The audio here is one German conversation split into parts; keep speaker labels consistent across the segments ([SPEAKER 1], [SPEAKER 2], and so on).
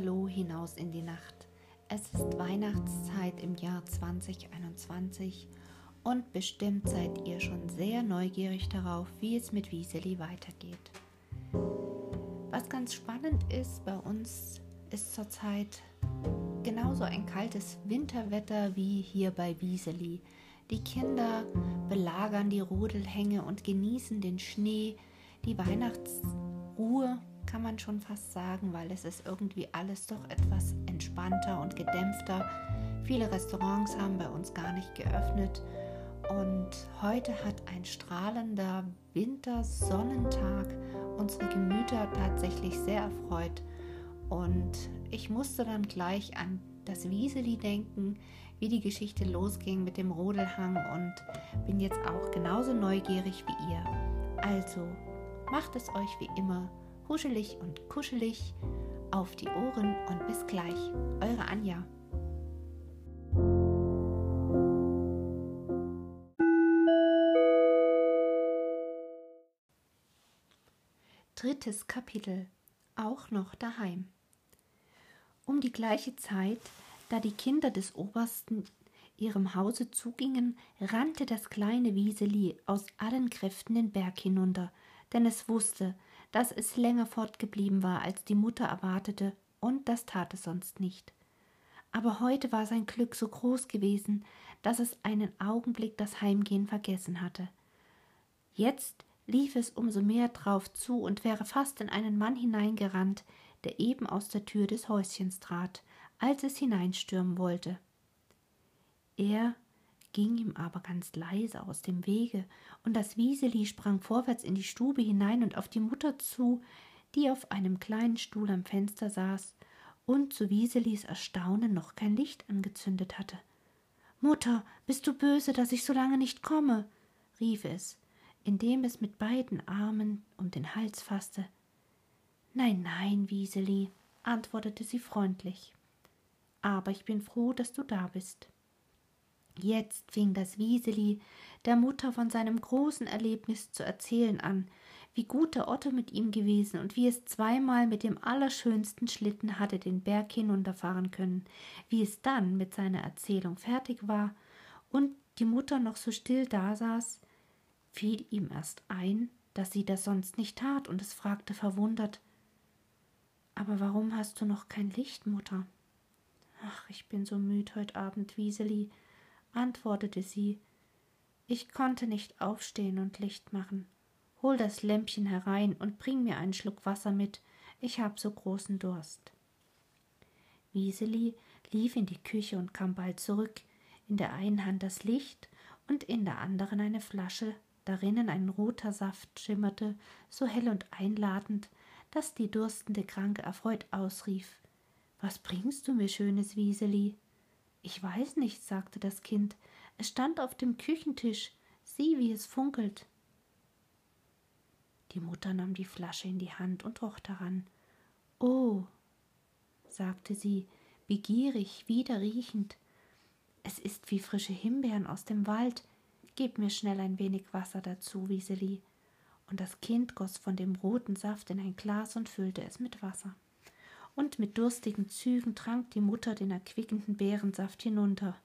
[SPEAKER 1] Hallo hinaus in die Nacht. Es ist Weihnachtszeit im Jahr 2021 und bestimmt seid ihr schon sehr neugierig darauf, wie es mit Wieseli weitergeht. Was ganz spannend ist, bei uns ist zurzeit genauso ein kaltes Winterwetter wie hier bei Wieseli. Die Kinder belagern die Rodelhänge und genießen den Schnee, die Weihnachtsruhe kann man schon fast sagen, weil es ist irgendwie alles doch etwas entspannter und gedämpfter. Viele Restaurants haben bei uns gar nicht geöffnet und heute hat ein strahlender Wintersonnentag unsere Gemüter tatsächlich sehr erfreut und ich musste dann gleich an das Wieseli denken, wie die Geschichte losging mit dem Rodelhang und bin jetzt auch genauso neugierig wie ihr. Also, macht es euch wie immer huschelig und kuschelig auf die Ohren und bis gleich. Eure Anja. Drittes Kapitel. Auch noch daheim. Um die gleiche Zeit, da die Kinder des Obersten ihrem Hause zugingen, rannte das kleine Wieseli aus allen Kräften den Berg hinunter, denn es wusste, dass es länger fortgeblieben war, als die Mutter erwartete, und das tat es sonst nicht. Aber heute war sein Glück so groß gewesen, dass es einen Augenblick das Heimgehen vergessen hatte. Jetzt lief es umso mehr drauf zu und wäre fast in einen Mann hineingerannt, der eben aus der Tür des Häuschens trat, als es hineinstürmen wollte. Er ging ihm aber ganz leise aus dem Wege, und das Wieseli sprang vorwärts in die Stube hinein und auf die Mutter zu, die auf einem kleinen Stuhl am Fenster saß und zu Wieselis Erstaunen noch kein Licht angezündet hatte. Mutter, bist du böse, dass ich so lange nicht komme? rief es, indem es mit beiden Armen um den Hals fasste. Nein, nein, Wieseli, antwortete sie freundlich. Aber ich bin froh, dass du da bist. Jetzt fing das Wieseli der Mutter von seinem großen Erlebnis zu erzählen an, wie gut der Otto mit ihm gewesen und wie es zweimal mit dem allerschönsten Schlitten hatte den Berg hinunterfahren können, wie es dann mit seiner Erzählung fertig war und die Mutter noch so still dasaß, fiel ihm erst ein, dass sie das sonst nicht tat, und es fragte verwundert Aber warum hast du noch kein Licht, Mutter? Ach, ich bin so müd heut Abend, Wieseli, antwortete sie. Ich konnte nicht aufstehen und Licht machen. Hol das Lämpchen herein und bring mir einen Schluck Wasser mit. Ich hab so großen Durst. Wieseli lief in die Küche und kam bald zurück, in der einen Hand das Licht und in der anderen eine Flasche, darinnen ein roter Saft schimmerte, so hell und einladend, dass die durstende Kranke erfreut ausrief Was bringst du mir, schönes Wieseli? Ich weiß nicht, sagte das Kind. Es stand auf dem Küchentisch. Sieh, wie es funkelt. Die Mutter nahm die Flasche in die Hand und roch daran. Oh, sagte sie, begierig, wieder riechend. Es ist wie frische Himbeeren aus dem Wald. Gib mir schnell ein wenig Wasser dazu, Wieseli. Und das Kind goss von dem roten Saft in ein Glas und füllte es mit Wasser und mit durstigen Zügen trank die Mutter den erquickenden Beerensaft hinunter.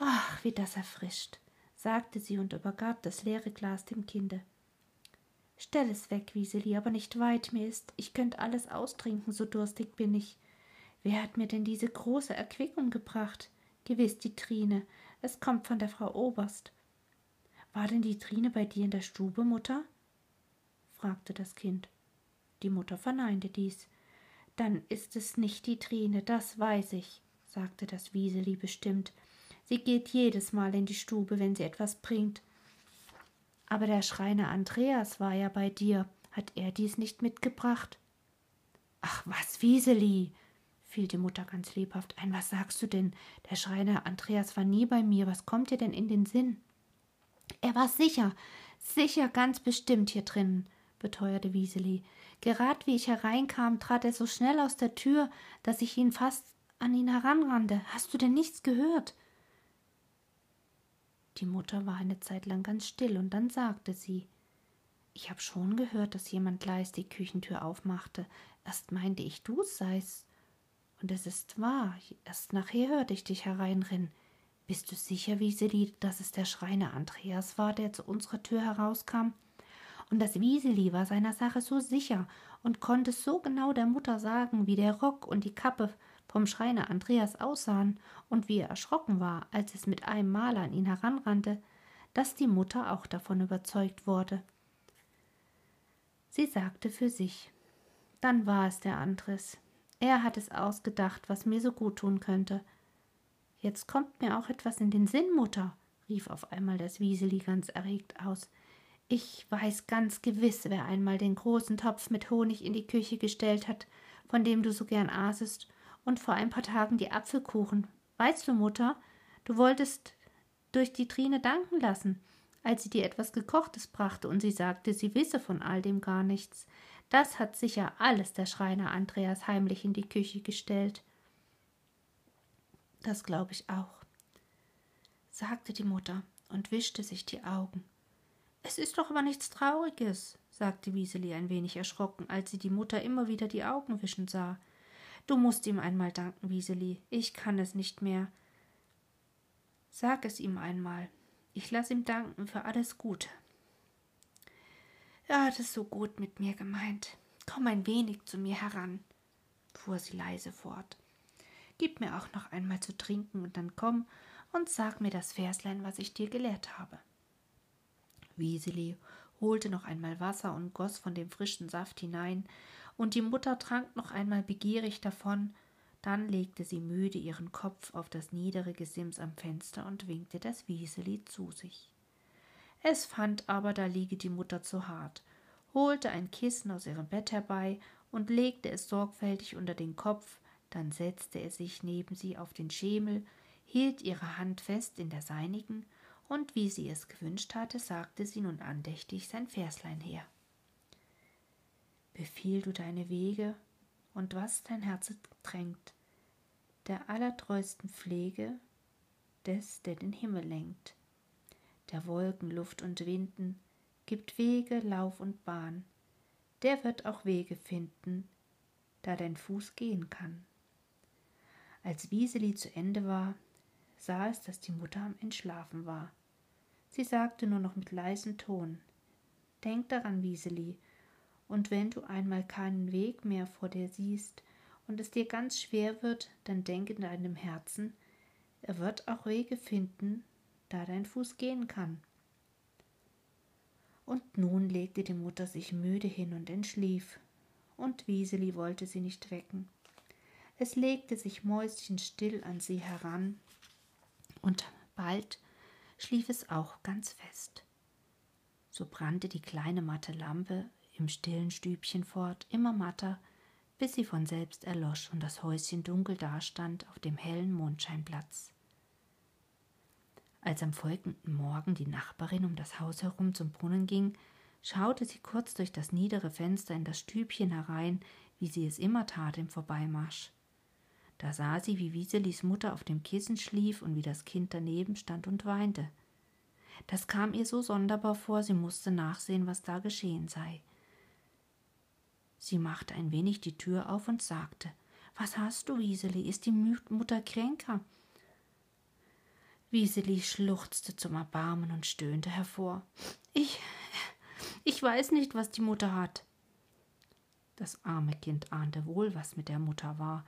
[SPEAKER 1] Ach, wie das erfrischt, sagte sie und übergab das leere Glas dem Kinde. Stell es weg, Wieseli, aber nicht weit mir ist. Ich könnt alles austrinken, so durstig bin ich. Wer hat mir denn diese große Erquickung gebracht? Gewiss die Trine. Es kommt von der Frau Oberst. War denn die Trine bei dir in der Stube, Mutter? fragte das Kind. Die Mutter verneinte dies. Dann ist es nicht die Trine, das weiß ich, sagte das Wieseli bestimmt. Sie geht jedes Mal in die Stube, wenn sie etwas bringt. Aber der Schreiner Andreas war ja bei dir. Hat er dies nicht mitgebracht? Ach was, Wieseli, fiel die Mutter ganz lebhaft ein. Was sagst du denn? Der Schreiner Andreas war nie bei mir. Was kommt dir denn in den Sinn? Er war sicher, sicher ganz bestimmt hier drinnen, beteuerte Wieseli. Gerad wie ich hereinkam, trat er so schnell aus der Tür, dass ich ihn fast an ihn heranrannte. Hast du denn nichts gehört? Die Mutter war eine Zeit lang ganz still, und dann sagte sie Ich hab schon gehört, dass jemand leis die Küchentür aufmachte. Erst meinte ich, du seist, Und es ist wahr, erst nachher hörte ich dich hereinrennen. Bist du sicher, Wieseli, dass es der Schreiner Andreas war, der zu unserer Tür herauskam? Und das Wieseli war seiner Sache so sicher und konnte so genau der Mutter sagen, wie der Rock und die Kappe vom Schreiner Andreas aussahen und wie er erschrocken war, als es mit einem Mal an ihn heranrannte, dass die Mutter auch davon überzeugt wurde. Sie sagte für sich, dann war es der Andres. Er hat es ausgedacht, was mir so gut tun könnte. Jetzt kommt mir auch etwas in den Sinn, Mutter, rief auf einmal das Wieseli ganz erregt aus. Ich weiß ganz gewiss, wer einmal den großen Topf mit Honig in die Küche gestellt hat, von dem du so gern aßest, und vor ein paar Tagen die Apfelkuchen. Weißt du, Mutter, du wolltest durch die Trine danken lassen, als sie dir etwas Gekochtes brachte und sie sagte, sie wisse von all dem gar nichts. Das hat sicher alles der Schreiner Andreas heimlich in die Küche gestellt. Das glaube ich auch, sagte die Mutter und wischte sich die Augen. Es ist doch aber nichts Trauriges, sagte Wieseli ein wenig erschrocken, als sie die Mutter immer wieder die Augen wischen sah. Du musst ihm einmal danken, Wieseli. Ich kann es nicht mehr. Sag es ihm einmal. Ich lass ihm danken für alles Gute. Er hat es so gut mit mir gemeint. Komm ein wenig zu mir heran, fuhr sie leise fort. Gib mir auch noch einmal zu trinken und dann komm und sag mir das Verslein, was ich dir gelehrt habe. Wieseli holte noch einmal Wasser und goss von dem frischen Saft hinein, und die Mutter trank noch einmal begierig davon, dann legte sie müde ihren Kopf auf das niedere Gesims am Fenster und winkte das Wieseli zu sich. Es fand aber, da liege die Mutter zu hart, holte ein Kissen aus ihrem Bett herbei und legte es sorgfältig unter den Kopf, dann setzte er sich neben sie auf den Schemel, hielt ihre Hand fest in der seinigen, und wie sie es gewünscht hatte, sagte sie nun andächtig sein Verslein her. Befiehl du deine Wege und was dein Herz drängt, der allertreusten Pflege des, der den Himmel lenkt, der Wolken, Luft und Winden, gibt Wege, Lauf und Bahn, der wird auch Wege finden, da dein Fuß gehen kann. Als Wieseli zu Ende war, sah es, dass die Mutter am Entschlafen war. Sie sagte nur noch mit leisem Ton Denk daran, Wieseli, und wenn du einmal keinen Weg mehr vor dir siehst und es dir ganz schwer wird, dann denk in deinem Herzen, er wird auch Wege finden, da dein Fuß gehen kann. Und nun legte die Mutter sich müde hin und entschlief, und Wieseli wollte sie nicht wecken. Es legte sich mäuschenstill an sie heran, und bald schlief es auch ganz fest. So brannte die kleine matte Lampe im stillen Stübchen fort, immer matter, bis sie von selbst erlosch und das Häuschen dunkel dastand auf dem hellen Mondscheinplatz. Als am folgenden Morgen die Nachbarin um das Haus herum zum Brunnen ging, schaute sie kurz durch das niedere Fenster in das Stübchen herein, wie sie es immer tat im Vorbeimarsch. Da sah sie, wie Wieselis Mutter auf dem Kissen schlief und wie das Kind daneben stand und weinte. Das kam ihr so sonderbar vor, sie musste nachsehen, was da geschehen sei. Sie machte ein wenig die Tür auf und sagte Was hast du, Wieseli? Ist die Mutter kränker? Wieseli schluchzte zum Erbarmen und stöhnte hervor. Ich. ich weiß nicht, was die Mutter hat. Das arme Kind ahnte wohl, was mit der Mutter war,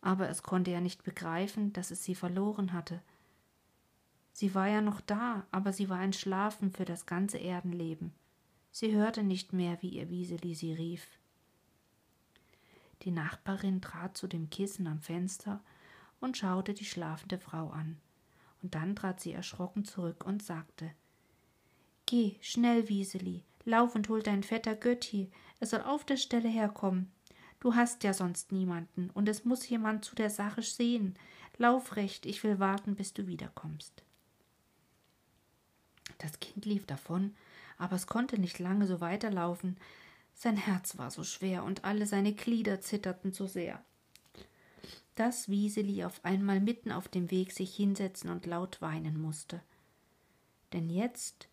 [SPEAKER 1] aber es konnte ja nicht begreifen, dass es sie verloren hatte. Sie war ja noch da, aber sie war entschlafen für das ganze Erdenleben. Sie hörte nicht mehr, wie ihr Wieseli sie rief. Die Nachbarin trat zu dem Kissen am Fenster und schaute die schlafende Frau an, und dann trat sie erschrocken zurück und sagte Geh, schnell, Wieseli, lauf und hol dein Vetter Götti, er soll auf der Stelle herkommen. Du hast ja sonst niemanden, und es muss jemand zu der Sache sehen. Lauf recht, ich will warten, bis du wiederkommst. Das Kind lief davon, aber es konnte nicht lange so weiterlaufen. Sein Herz war so schwer und alle seine Glieder zitterten so sehr. Dass Wieseli auf einmal mitten auf dem Weg sich hinsetzen und laut weinen musste. Denn jetzt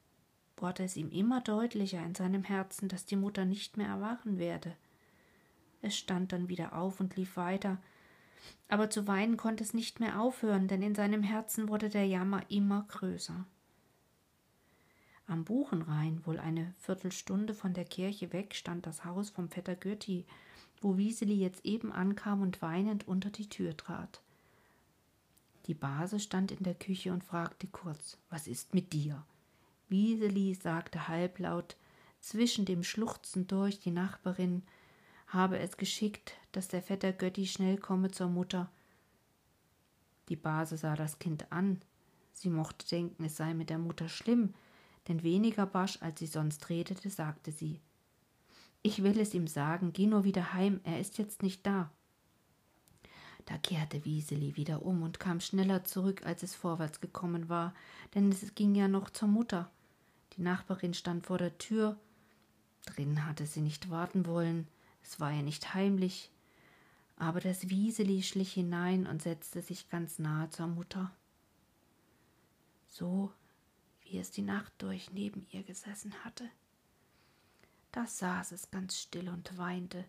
[SPEAKER 1] wurde es ihm immer deutlicher in seinem Herzen, dass die Mutter nicht mehr erwachen werde. Es stand dann wieder auf und lief weiter, aber zu weinen konnte es nicht mehr aufhören, denn in seinem Herzen wurde der Jammer immer größer. Am Buchenrain, wohl eine Viertelstunde von der Kirche weg, stand das Haus vom Vetter Götti, wo Wieseli jetzt eben ankam und weinend unter die Tür trat. Die Base stand in der Küche und fragte kurz: Was ist mit dir? Wieseli sagte halblaut, zwischen dem Schluchzen durch die Nachbarin, habe es geschickt, dass der Vetter Götti schnell komme zur Mutter. Die Base sah das Kind an. Sie mochte denken, es sei mit der Mutter schlimm, denn weniger barsch, als sie sonst redete, sagte sie Ich will es ihm sagen, geh nur wieder heim, er ist jetzt nicht da. Da kehrte Wieseli wieder um und kam schneller zurück, als es vorwärts gekommen war, denn es ging ja noch zur Mutter. Die Nachbarin stand vor der Tür. Drin hatte sie nicht warten wollen, es war ja nicht heimlich. Aber das Wieseli schlich hinein und setzte sich ganz nahe zur Mutter. So wie es die Nacht durch neben ihr gesessen hatte. Da saß es ganz still und weinte,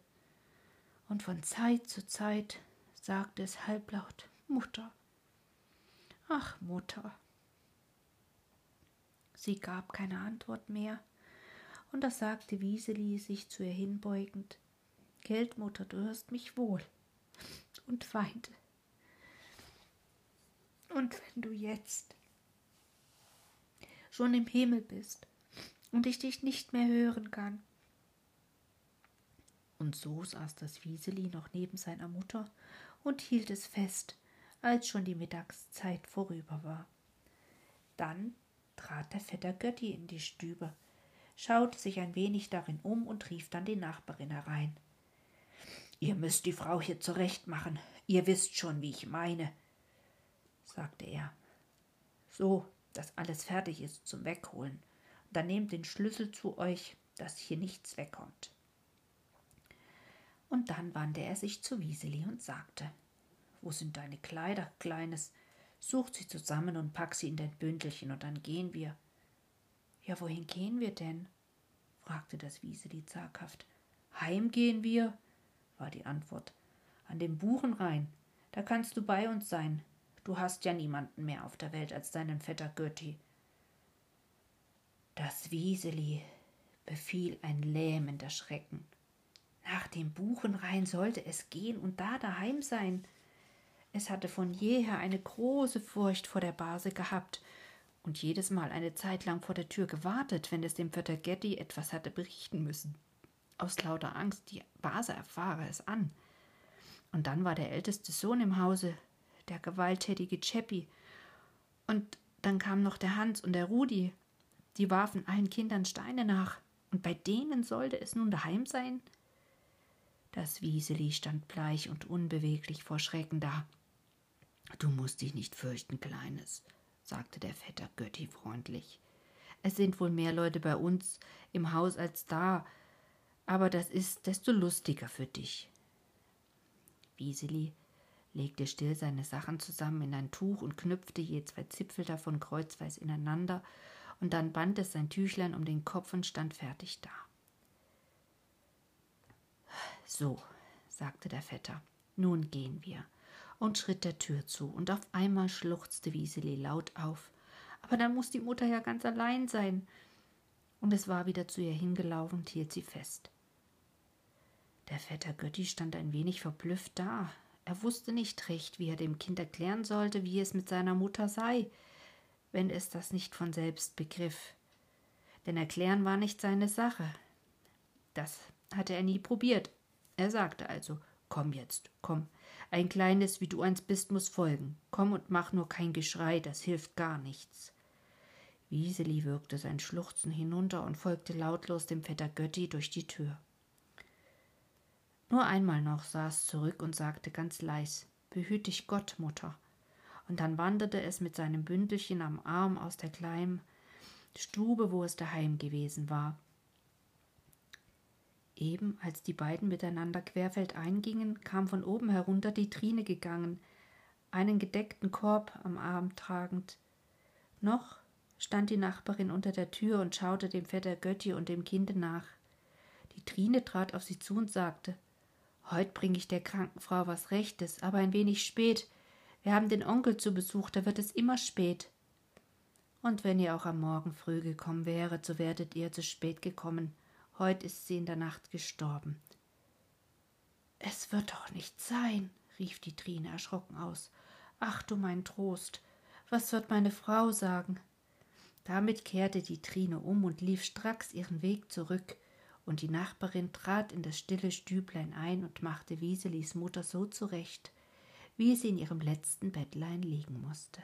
[SPEAKER 1] und von Zeit zu Zeit sagte es halblaut Mutter. Ach, Mutter. Sie gab keine Antwort mehr, und da sagte Wieseli, sich zu ihr hinbeugend Geldmutter, du hörst mich wohl, und weinte. Und wenn du jetzt schon im Himmel bist und ich dich nicht mehr hören kann. Und so saß das Wieseli noch neben seiner Mutter und hielt es fest, als schon die Mittagszeit vorüber war. Dann trat der Vetter Götti in die Stübe, schaute sich ein wenig darin um und rief dann die Nachbarin herein. Ihr müsst die Frau hier zurechtmachen, ihr wisst schon, wie ich meine, sagte er. So, dass alles fertig ist zum Wegholen. dann nehmt den Schlüssel zu euch, dass hier nichts wegkommt. Und dann wandte er sich zu Wieseli und sagte: Wo sind deine Kleider, Kleines? Sucht sie zusammen und pack sie in dein Bündelchen und dann gehen wir. Ja, wohin gehen wir denn? fragte das Wieseli zaghaft. Heim gehen wir, war die Antwort. An dem Buchenrhein, da kannst du bei uns sein. Du hast ja niemanden mehr auf der Welt als deinen Vetter Götti. Das Wieseli befiel ein lähmender Schrecken. Nach dem Buchenrhein sollte es gehen und da daheim sein. Es hatte von jeher eine große Furcht vor der Base gehabt und jedes Mal eine Zeit lang vor der Tür gewartet, wenn es dem Vetter Getty etwas hatte berichten müssen. Aus lauter Angst, die Base erfahre es an. Und dann war der älteste Sohn im Hause, der gewalttätige Cheppi. Und dann kam noch der Hans und der Rudi. Die warfen allen Kindern Steine nach. Und bei denen sollte es nun daheim sein? Das Wieseli stand bleich und unbeweglich vor Schrecken da. Du musst dich nicht fürchten, Kleines, sagte der Vetter Götti freundlich. Es sind wohl mehr Leute bei uns im Haus als da, aber das ist desto lustiger für dich. Wieseli legte still seine Sachen zusammen in ein Tuch und knüpfte je zwei Zipfel davon kreuzweis ineinander, und dann band es sein Tüchlein um den Kopf und stand fertig da. So, sagte der Vetter, nun gehen wir, und schritt der Tür zu, und auf einmal schluchzte Wieseli laut auf. Aber dann muss die Mutter ja ganz allein sein. Und es war wieder zu ihr hingelaufen und hielt sie fest. Der Vetter Götti stand ein wenig verblüfft da. Er wusste nicht recht, wie er dem Kind erklären sollte, wie es mit seiner Mutter sei, wenn es das nicht von selbst begriff. Denn erklären war nicht seine Sache. Das hatte er nie probiert. Er sagte also Komm jetzt, komm. Ein kleines, wie du eins bist, muss folgen. Komm und mach nur kein Geschrei, das hilft gar nichts. Wieseli würgte sein Schluchzen hinunter und folgte lautlos dem Vetter Götti durch die Tür. Nur einmal noch saß zurück und sagte ganz leis Behüt dich Gott, Mutter. Und dann wanderte es mit seinem Bündelchen am Arm aus der kleinen Stube, wo es daheim gewesen war. Eben als die beiden miteinander querfeldein gingen, kam von oben herunter die Trine gegangen, einen gedeckten Korb am Arm tragend. Noch stand die Nachbarin unter der Tür und schaute dem Vetter Götti und dem Kinde nach. Die Trine trat auf sie zu und sagte Heut bringe ich der kranken Frau was Rechtes, aber ein wenig spät. Wir haben den Onkel zu Besuch, da wird es immer spät. Und wenn ihr auch am Morgen früh gekommen wäret, so werdet ihr zu spät gekommen. Heut ist sie in der Nacht gestorben. Es wird doch nicht sein, rief die Trine erschrocken aus. Ach du mein Trost, was wird meine Frau sagen? Damit kehrte die Trine um und lief stracks ihren Weg zurück, und die Nachbarin trat in das stille Stüblein ein und machte Wieselis Mutter so zurecht, wie sie in ihrem letzten Bettlein liegen musste.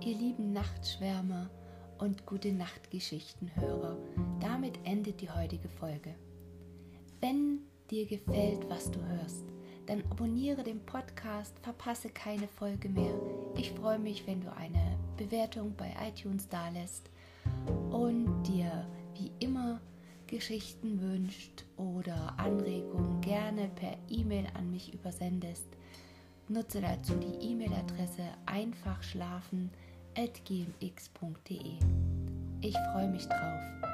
[SPEAKER 1] Ihr lieben Nachtschwärmer und gute Nachtgeschichtenhörer, damit endet die heutige Folge. Wenn dir gefällt, was du hörst, dann abonniere den Podcast, verpasse keine Folge mehr. Ich freue mich, wenn du eine Bewertung bei iTunes dalässt und dir wie immer Geschichten wünscht oder Anregungen gerne per E-Mail an mich übersendest. Nutze dazu die E-Mail-Adresse einfachschlafen.gmx.de. Ich freue mich drauf.